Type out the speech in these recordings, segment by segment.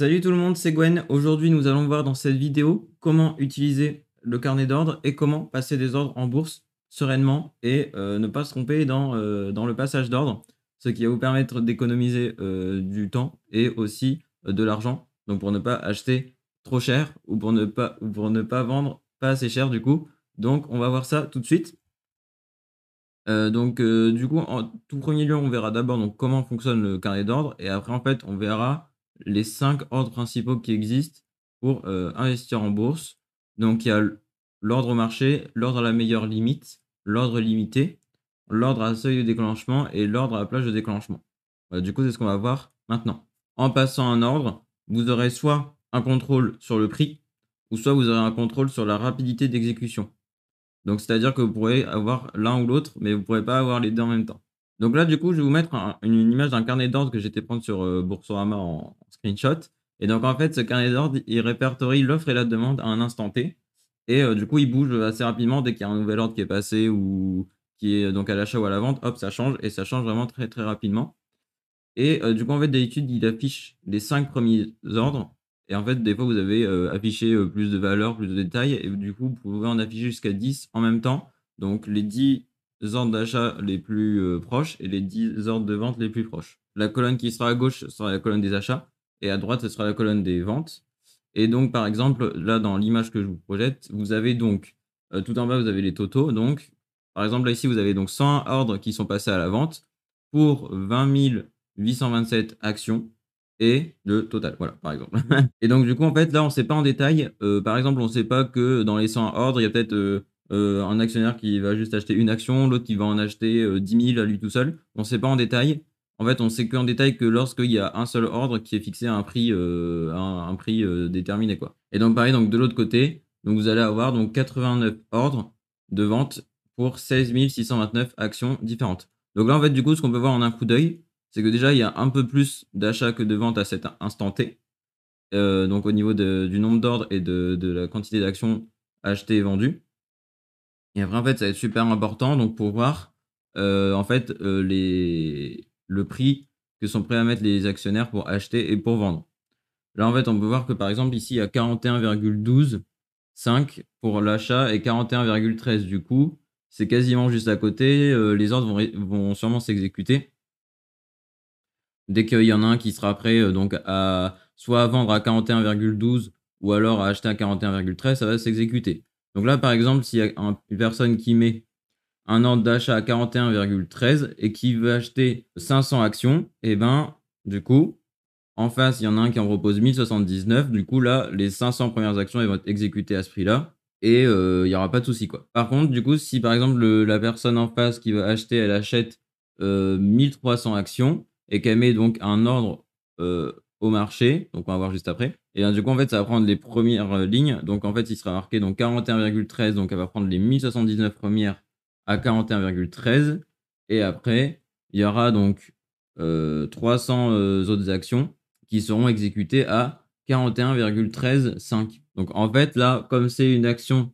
Salut tout le monde, c'est Gwen. Aujourd'hui, nous allons voir dans cette vidéo comment utiliser le carnet d'ordre et comment passer des ordres en bourse sereinement et euh, ne pas se tromper dans, euh, dans le passage d'ordre, ce qui va vous permettre d'économiser euh, du temps et aussi de l'argent. Donc pour ne pas acheter trop cher ou pour ne pas, vendre pas assez cher du coup. Donc on va voir ça tout de suite. donc du coup, en tout premier lieu, on verra d'abord comment fonctionne le carnet d'ordre et après en fait, on verra les cinq ordres principaux qui existent pour euh, investir en bourse. Donc, il y a l'ordre au marché, l'ordre à la meilleure limite, l'ordre limité, l'ordre à seuil de déclenchement et l'ordre à la plage de déclenchement. du coup, c'est ce qu'on va voir maintenant. En passant un ordre, vous aurez soit un contrôle sur le prix, ou soit vous aurez un contrôle sur la rapidité d'exécution. Donc, c'est-à-dire que vous pourrez avoir l'un ou l'autre, mais vous ne pourrez pas avoir les deux en même temps. Donc là, du coup, je vais vous mettre une image d'un carnet d'ordre que j'étais prendre sur euh, Boursorama en, screenshot. Et donc, en fait, ce carnet d'ordre, il répertorie l'offre et la demande à un instant T. Et euh, du coup, il bouge assez rapidement dès qu'il y a un nouvel ordre qui est passé ou qui est donc à l'achat ou à la vente. Hop, ça change et ça change vraiment très très rapidement. Et euh, du coup, en fait, d'habitude, il affiche les cinq premiers ordres. Et en fait, des fois, vous avez affiché plus de valeurs, plus de détails. Et du coup, vous pouvez en afficher jusqu'à 10 en même temps. Donc, les 10 ordres d'achat les plus euh, proches et les 10 ordres de vente les plus proches. La colonne qui sera à gauche sera la colonne des achats et à droite ce sera la colonne des ventes. Et donc par exemple là dans l'image que je vous projette, vous avez donc euh, tout en bas vous avez les totaux. Donc par exemple là ici vous avez donc 100 ordres qui sont passés à la vente pour 20 827 actions et le total. Voilà, par exemple. et donc, du coup, en fait, là, on ne sait pas en détail. Euh, par exemple, on ne sait pas que dans les 100 ordres, il y a peut-être euh, un actionnaire qui va juste acheter une action, l'autre qui va en acheter 10 euh, 000 à lui tout seul. On ne sait pas en détail. En fait, on sait qu'en détail que lorsqu'il y a un seul ordre qui est fixé à un prix, euh, déterminé. Quoi. Et donc, pareil, donc, de l'autre côté, donc, vous allez avoir donc, 89 ordres de vente pour 16 629 actions différentes. Donc là, en fait, du coup, ce qu'on peut voir en un coup d'œil, c'est que déjà, il y a un peu plus d'achats que de ventes à cet instant T. donc au niveau du nombre d'ordres et de, la quantité d'actions achetées et vendues. Et après, en fait, ça va être super important donc pour voir euh, en fait euh, les... le prix que sont prêts à mettre les actionnaires pour acheter et pour vendre. Là, en fait, on peut voir que par exemple, ici, il y a 41,12,5 pour l'achat et 41,13 du coup. C'est quasiment juste à côté. Euh, les ordres vont, vont sûrement s'exécuter. Dès qu'il y en a un qui sera prêt donc à soit à vendre à 41,12 ou alors à acheter à 41,13, ça va s'exécuter. Donc là, par exemple, s'il y a une personne qui met un ordre d'achat à 41,13 et qui veut acheter 500 actions, et eh ben, du coup, en face, il y en a un qui en propose 1079. Du coup, là, les 500 premières actions elles vont être exécutées à ce prix-là. Et euh, il n'y aura pas de souci. Par contre, du coup, si par exemple la personne en face qui va acheter, elle achète 1300 euh, actions et qu'elle met donc un ordre euh, au marché, donc on va voir juste après, et du coup, en fait, ça va prendre les premières euh, lignes. Donc, en fait, il sera marqué donc 41,13. Donc, elle va prendre les 1079 premières à 41,13. Et après, il y aura donc 300 euh, euh, autres actions qui seront exécutées à 41,13,5. Donc, en fait, là, comme c'est une action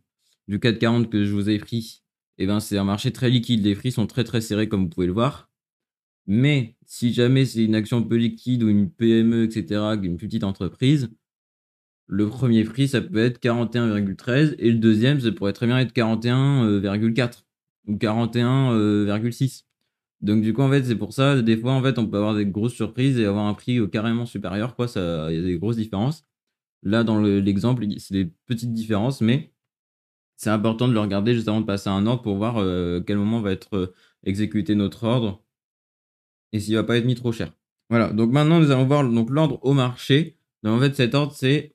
du 440 que je vous ai pris, et eh ben, c'est un marché très liquide. Les prix sont très, très serrés, comme vous pouvez le voir. Mais si jamais c'est une action peu liquide ou une PME, etc., une petite entreprise, le premier prix, ça peut être 41,13 et le deuxième, ça pourrait très bien être 41,4 ou 41,6. Donc du coup, en fait, c'est pour ça, des fois, en fait, on peut avoir des grosses surprises et avoir un prix euh, carrément supérieur, quoi. Il y a des grosses différences. Là, dans l'exemple, c'est des petites différences, mais c'est important de le regarder juste avant de passer à un ordre pour voir euh, quel moment va être euh, exécuté notre ordre et s'il va pas être mis trop cher. Voilà, donc maintenant, nous allons voir l'ordre au marché. Donc en fait, cet ordre, c'est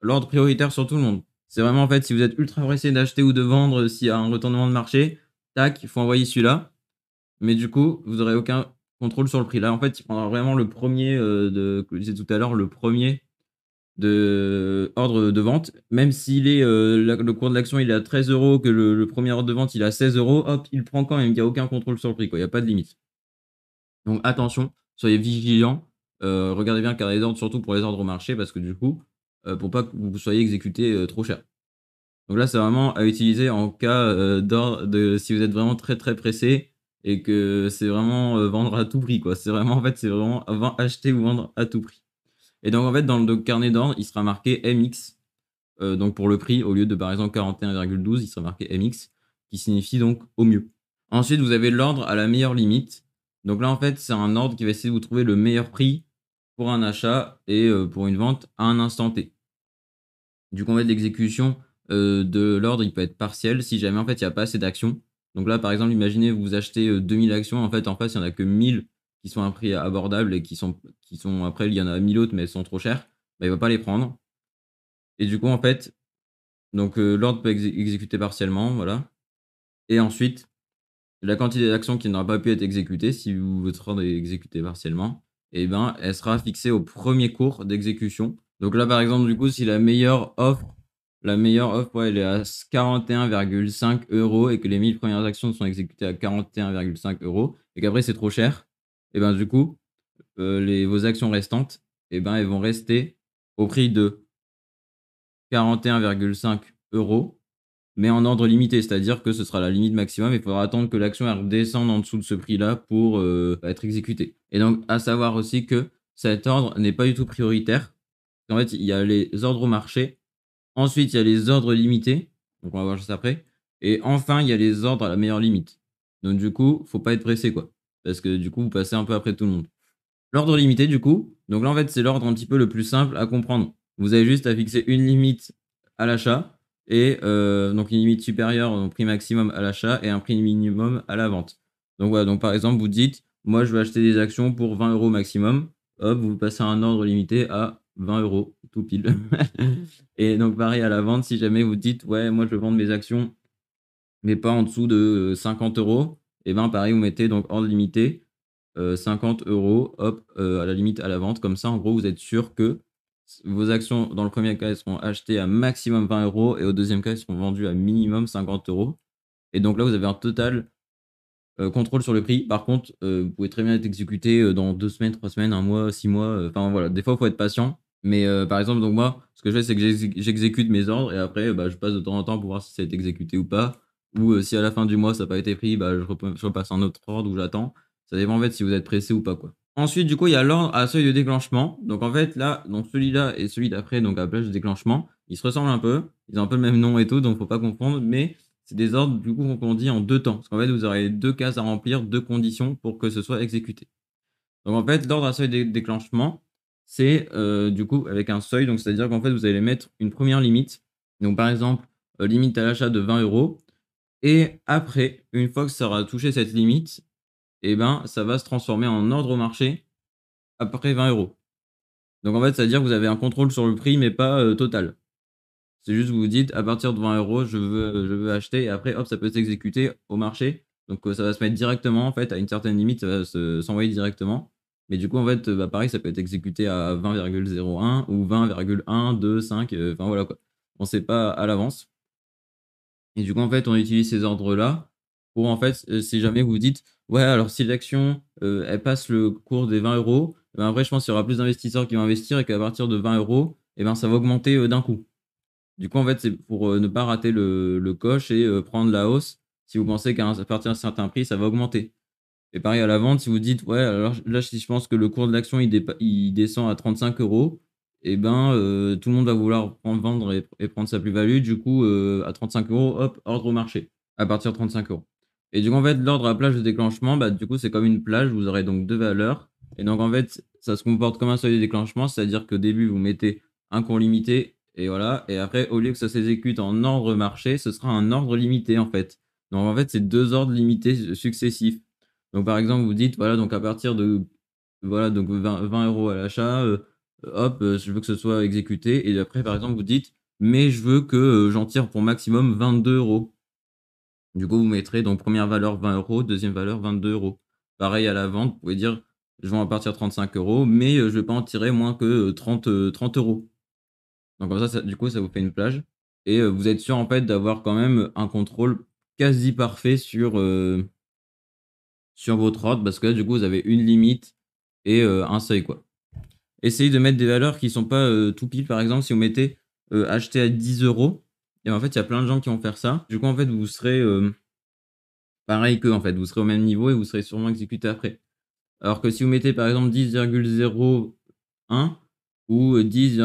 l'ordre prioritaire sur tout le monde. C'est vraiment en fait, si vous êtes ultra pressé d'acheter ou de vendre, s'il y a un retournement de marché, tac, il faut envoyer celui-là. Mais du coup, vous n'aurez aucun contrôle sur le prix. Là, en fait, il prendra vraiment le premier, euh, de, que je disais tout à l'heure, le premier de ordre de vente. Même s'il est euh, le cours de l'action il est à 13 euros, que le, premier ordre de vente il est à 16 euros, hop, il prend quand même. Il n'y a aucun contrôle sur le prix. Il n'y a pas de limite. Donc attention, soyez vigilants. Euh, regardez bien le carnet d'ordre, surtout pour les ordres au marché, parce que du coup, euh, pour pas que vous soyez exécuté euh, trop cher. Donc là, c'est vraiment à utiliser en cas euh, de si vous êtes vraiment très très pressé et que c'est vraiment vendre à tout prix. C'est vraiment en fait c'est vraiment acheter ou vendre à tout prix. Et donc, en fait, dans le carnet d'ordre, il sera marqué MX. Donc, pour le prix, au lieu de par exemple 41,12, il sera marqué MX, qui signifie donc au mieux. Ensuite, vous avez l'ordre à la meilleure limite. Donc là, en fait, c'est un ordre qui va essayer de vous trouver le meilleur prix pour un achat et euh, pour une vente à un instant T. Du coup, en fait, l'exécution euh, de l'ordre, il peut être partiel si jamais en fait il n'y a pas assez d'actions. Donc là, par exemple, imaginez vous achetez 2000 actions, en fait, en face, il n'y en a que 1000 qui sont à un prix abordable et qui sont, qui sont après, il y en a 1000 autres, mais elles sont trop chères, bah, il ne va pas les prendre. Et du coup, en fait, donc l'ordre peut exécuter partiellement, voilà. Et ensuite, la quantité d'actions qui n'aura pas pu être exécutée, si votre ordre est exécuté partiellement, eh ben, elle sera fixée au premier cours d'exécution. Donc là, par exemple, du coup, si la meilleure offre, la meilleure offre, elle est à 41,5 euros et que les 1000 premières actions sont exécutées à 41,5 euros et qu'après c'est trop cher, et eh ben du coup, euh, vos actions restantes, et eh ben, elles vont rester au prix de 41,5 euros mais en ordre limité, c'est-à-dire que ce sera la limite maximum. Il faudra attendre que l'action redescende en dessous de ce prix-là pour euh, être exécutée. Et donc, à savoir aussi que cet ordre n'est pas du tout prioritaire. En fait, il y a les ordres au marché. Ensuite, il y a les ordres limités. Donc, on va voir juste après. Et enfin, il y a les ordres à la meilleure limite. Donc, du coup, faut pas être pressé, quoi. Parce que du coup, vous passez un peu après tout le monde. L'ordre limité, du coup. Donc là, en fait, c'est l'ordre un petit peu le plus simple à comprendre. Vous avez juste à fixer une limite à l'achat et euh, donc une limite supérieure au prix maximum à l'achat et un prix minimum à la vente. Donc voilà, donc par exemple, vous dites, moi je veux acheter des actions pour 20 euros maximum, hop, vous passez un ordre limité à 20 euros, tout pile. et donc pareil à la vente, si jamais vous dites, ouais, moi je veux vendre mes actions, mais pas en dessous de 50 euros, et bien pareil, vous mettez donc ordre limité, 50 euh, euros, hop, euh, à la limite à la vente, comme ça en gros vous êtes sûr que vos actions, dans le premier cas, elles seront achetées à maximum 20 euros et au deuxième cas, elles seront vendues à minimum 50 euros. Et donc là, vous avez un total euh, contrôle sur le prix. Par contre, euh, vous pouvez très bien être exécuté euh, dans deux semaines, trois semaines, un mois, six mois. Enfin voilà, des fois, il faut être patient. Mais par exemple, donc moi, ce que je fais, c'est que j'exécute mes ordres et après, bah, je passe de temps en temps pour voir si ça a été exécuté ou pas. Ou si à la fin du mois, ça n'a pas été pris, bah, je, repasse un autre ordre où j'attends. Ça dépend en fait si vous êtes pressé ou pas. quoi. Ensuite, du coup, il y a l'ordre à seuil de déclenchement. Donc, en fait, là, donc celui-là et celui d'après, donc à plage de déclenchement, ils se ressemblent un peu. Ils ont un peu le même nom et tout, donc faut pas confondre. Mais c'est des ordres, du coup, qu'on dit en deux temps. Parce qu'en fait, vous aurez deux cases à remplir, deux conditions pour que ce soit exécuté. Donc, en fait, l'ordre à seuil de déclenchement, c'est euh, du coup avec un seuil. Donc, c'est-à-dire qu'en fait, vous allez mettre une première limite. Donc, par exemple, euh, limite à l'achat de 20 euros. Et après, une fois que ça aura touché cette limite, eh ben, ça va se transformer en ordre au marché après 20 euros. Donc en fait, ça veut dire que vous avez un contrôle sur le prix, mais pas euh, total. C'est juste que vous dites, à partir de 20 euros, je veux, acheter, et après, hop, ça peut s'exécuter au marché. Donc euh, ça va se mettre directement, en fait, à une certaine limite, ça va s'envoyer directement. Mais du coup, en fait, bah, pareil, ça peut être exécuté à 20,01 ou 20,125, euh, enfin voilà quoi. On ne sait pas à l'avance. Et du coup, en fait, on utilise ces ordres-là pour, en fait, si jamais vous dites, Ouais, alors si l'action, euh, elle passe le cours des 20 euros, ben après, je pense qu'il y aura plus d'investisseurs qui vont investir et qu'à partir de 20 euros, eh ben, ça va augmenter euh, d'un coup. Du coup, en fait, c'est pour euh, ne pas rater le, coche et prendre la hausse. Si vous pensez qu'à partir d'un certain prix, ça va augmenter. Et pareil à la vente, si vous dites, ouais, alors là, si je pense que le cours de l'action, il, descend à 35 euros, et eh ben, tout le monde va vouloir vendre et prendre sa plus-value. Du coup, à 35 euros, hop, ordre au marché, à partir de 35 euros. Et du coup, en fait, l'ordre à plage de déclenchement, bah, du coup, c'est comme une plage, vous aurez donc deux valeurs. Et donc, en fait, ça se comporte comme un seuil de déclenchement, c'est-à-dire qu'au début, vous mettez un cours limité, et voilà. Et après, au lieu que ça s'exécute en ordre marché, ce sera un ordre limité, en fait. Donc, en fait, c'est deux ordres limités successifs. Donc, par exemple, vous dites, voilà, donc à partir de voilà, donc 20, euros à l'achat, euh, hop, euh, je veux que ce soit exécuté. Et après, par exemple, vous dites, mais je veux que euh, j'en tire pour maximum 22 euros. Du coup, vous mettrez donc première valeur 20 euros, deuxième valeur 22 euros. Pareil à la vente, vous pouvez dire je vends à partir de 35 euros, mais euh, je ne vais pas en tirer moins que 30, euh, 30 euh, euros. Donc comme ça, du coup, ça vous fait une plage. Et vous êtes sûr en fait d'avoir quand même un contrôle quasi parfait sur, sur votre ordre, parce que là, du coup, vous avez une limite et un seuil. quoi. Essayez de mettre des valeurs qui ne sont pas tout pile. Par exemple, si vous mettez acheter à 10 euros, et en fait, il y a plein de gens qui vont faire ça. Du coup, en fait, vous serez euh, pareil que en fait, vous serez au même niveau et vous serez sûrement exécuté après. Alors que si vous mettez par exemple 10,01, ou 10,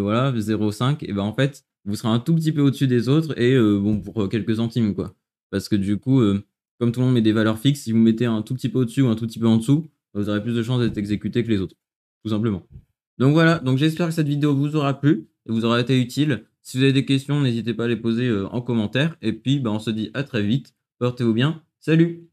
voilà 0,5 et ben en fait, vous serez un tout petit peu au-dessus des autres et bon pour quelques centimes quoi. Parce que du coup, comme tout le monde met des valeurs fixes, si vous mettez un tout petit peu au-dessus ou un tout petit peu en dessous, vous aurez plus de chances d'être exécuté que les autres, tout simplement. Donc voilà, donc j'espère que cette vidéo vous aura plu et vous aura été utile. Si vous avez des questions, n'hésitez pas à les poser en commentaire. Et puis, bah, on se dit à très vite. Portez-vous bien. Salut